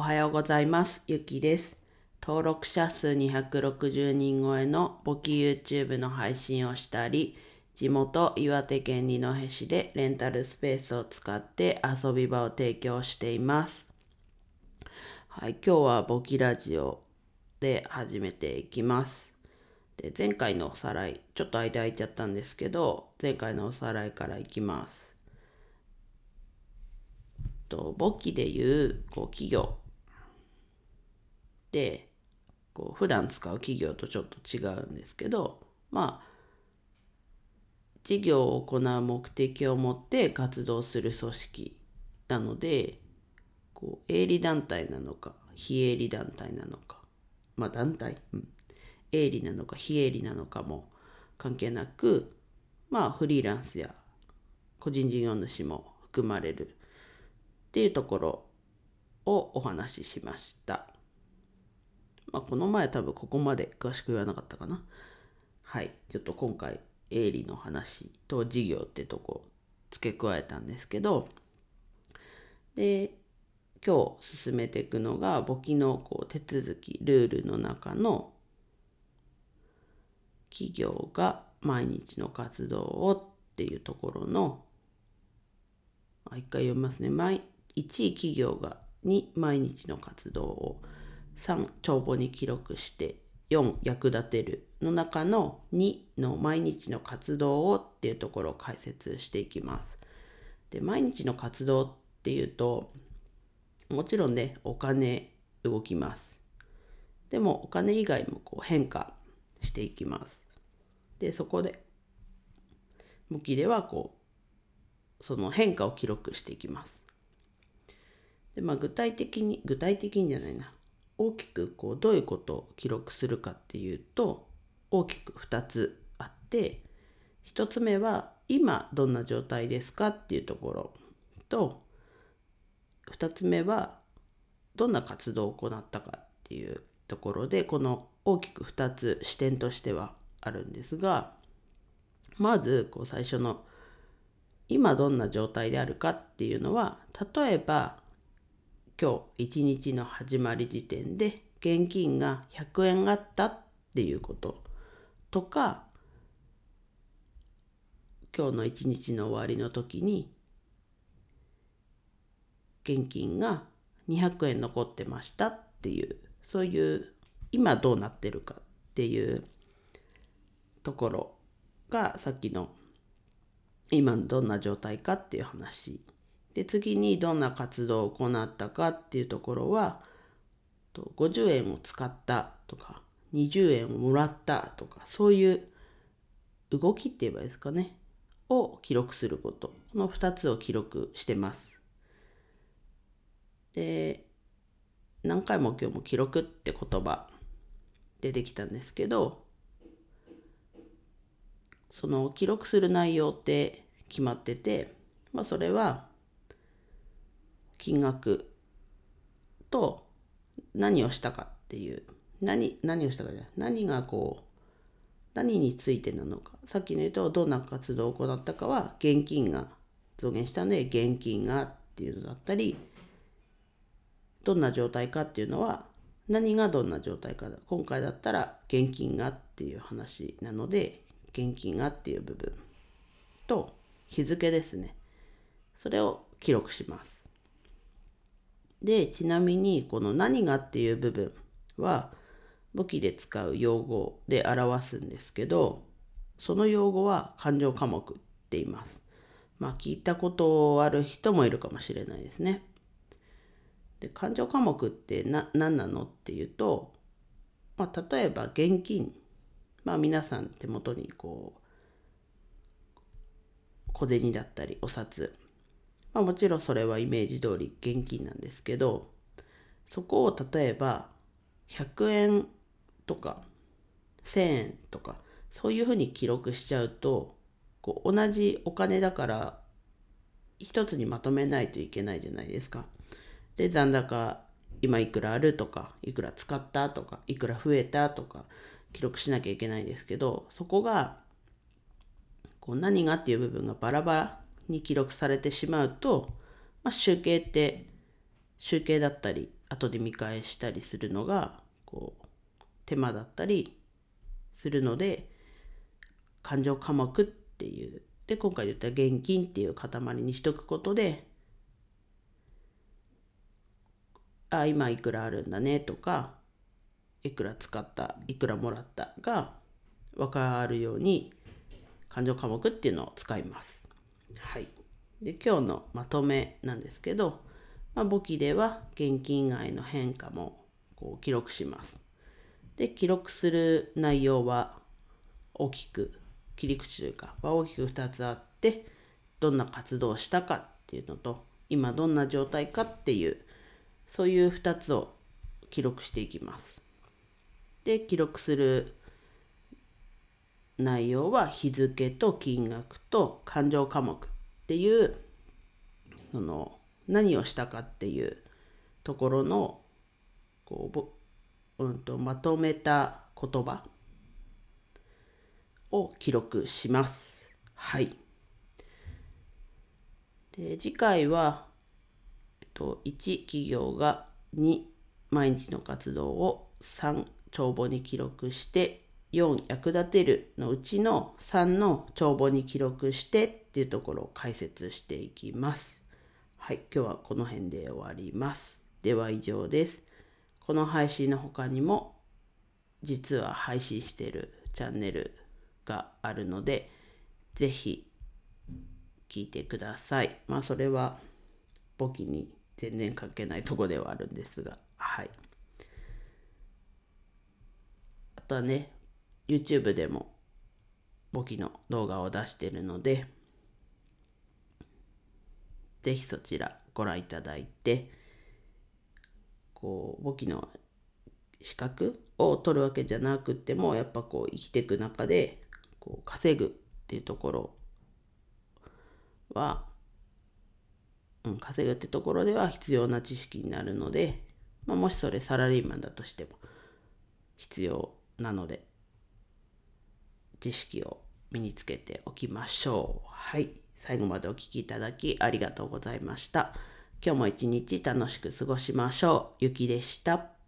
おはようございます。ゆきです。登録者数260人超えの簿記 YouTube の配信をしたり、地元岩手県二戸市でレンタルスペースを使って遊び場を提供しています。はい、今日は簿記ラジオで始めていきます。で前回のおさらい、ちょっと間空いちゃったんですけど、前回のおさらいからいきます。と簿記でいうこう企業でこう普段使う企業とちょっと違うんですけどまあ事業を行う目的を持って活動する組織なのでこう営利団体なのか非営利団体なのかまあ団体、うん、営利なのか非営利なのかも関係なくまあフリーランスや個人事業主も含まれるっていうところをお話ししました。まあ、この前多分ここまで詳しく言わなかったかな。はい。ちょっと今回、営利の話と事業ってとこ付け加えたんですけど、で、今日進めていくのが簿記のこう手続き、ルールの中の企業が毎日の活動をっていうところのあ一回読みますね。毎1位企業が2毎日の活動を3帳簿に記録して4役立てるの中の2の毎日の活動をっていうところを解説していきます。で毎日の活動っていうともちろんねお金動きます。でもお金以外もこう変化していきます。でそこで簿記ではこうその変化を記録していきます。でまあ、具体的に具体的にじゃないな大きくこうどういうことを記録するかっていうと大きく2つあって1つ目は今どんな状態ですかっていうところと2つ目はどんな活動を行ったかっていうところでこの大きく2つ視点としてはあるんですがまずこう最初の今どんな状態であるかっていうのは例えば今日一日の始まり時点で現金が100円あったっていうこと。とか今日の一日の終わりの時に現金が200円残ってましたっていうそういう今どうなってるかっていうところがさっきの今どんな状態かっていう話。で次にどんな活動を行ったかっていうところは50円を使ったとか20円をもらったとかそういう動きって言えばいいですかね。を記録すること。この2つを記録してます。で何回も今日も記録って言葉出てきたんですけどその記録する内容って決まってて、まあ、それは金額と何をしたかっていう何何をしたかじゃない何がこう何についてなのか。さっきの言うとどんな活動を行ったかは現金が増減したので現金がっていうのだったりどんな状態かっていうのは何がどんな状態かだ。今回だったら現金がっていう話なので現金がっていう部分と日付ですね。それを記録します。でちなみにこの何がっていう部分は簿記で使う用語で表すんですけどその用語は勘定科目って言います。まあ聞いたことある人もいるかもしれないですね。で勘定科目ってな何なのっていうと、まあ、例えば現金。まあ皆さん手元にこう小銭だったりお札まあ、もちろんそれはイメージ通り現金なんですけどそこを例えば100円とか1000円とかそういうふうに記録しちゃうとこう同じお金だから一つにまとめないといけないじゃないですか。で残高今いくらあるとかいくら使ったとかいくら増えたとか記録しなきゃいけないんですけどそこがこう何がっていう部分がバラバラに記録されてしまうと、まあ、集計って集計だったり後で見返したりするのがこう手間だったりするので感情科目っていうで今回言った現金っていう塊にしとくことであ今いくらあるんだねとかいくら使ったいくらもらったが分かるように感情科目っていうのを使います。はい、で今日のまとめなんですけど、まあ、簿記では現金外の変化もこう記録します。で記録する内容は大きく切り口というかは大きく2つあってどんな活動をしたかっていうのと今どんな状態かっていうそういう2つを記録していきます。で記録する内容は日付と金額と勘定科目っていうその何をしたかっていうところのこう、うんと、まとめた言葉を記録します。はい。で次回は、えっと、1企業が2毎日の活動を3帳簿に記録して4役立てるのうちの3の帳簿に記録してっていうところを解説していきます。はい、今日はこの辺で終わります。では以上です。この配信の他にも実は配信しているチャンネルがあるので、ぜひ聞いてください。まあそれは簿記に全然関係ないとこではあるんですが、はい。あとはね、YouTube でも簿記の動画を出しているので、ぜひそちらご覧いただいて、こう簿記の資格を取るわけじゃなくてもやっぱこう生きていく中でこう稼ぐっていうところは、うん、稼ぐってところでは必要な知識になるので、まあ、もしそれサラリーマンだとしても必要なので知識を身につけておきましょう。はい。最後までお聴きいただきありがとうございました。今日も一日楽しく過ごしましょう。ゆきでした。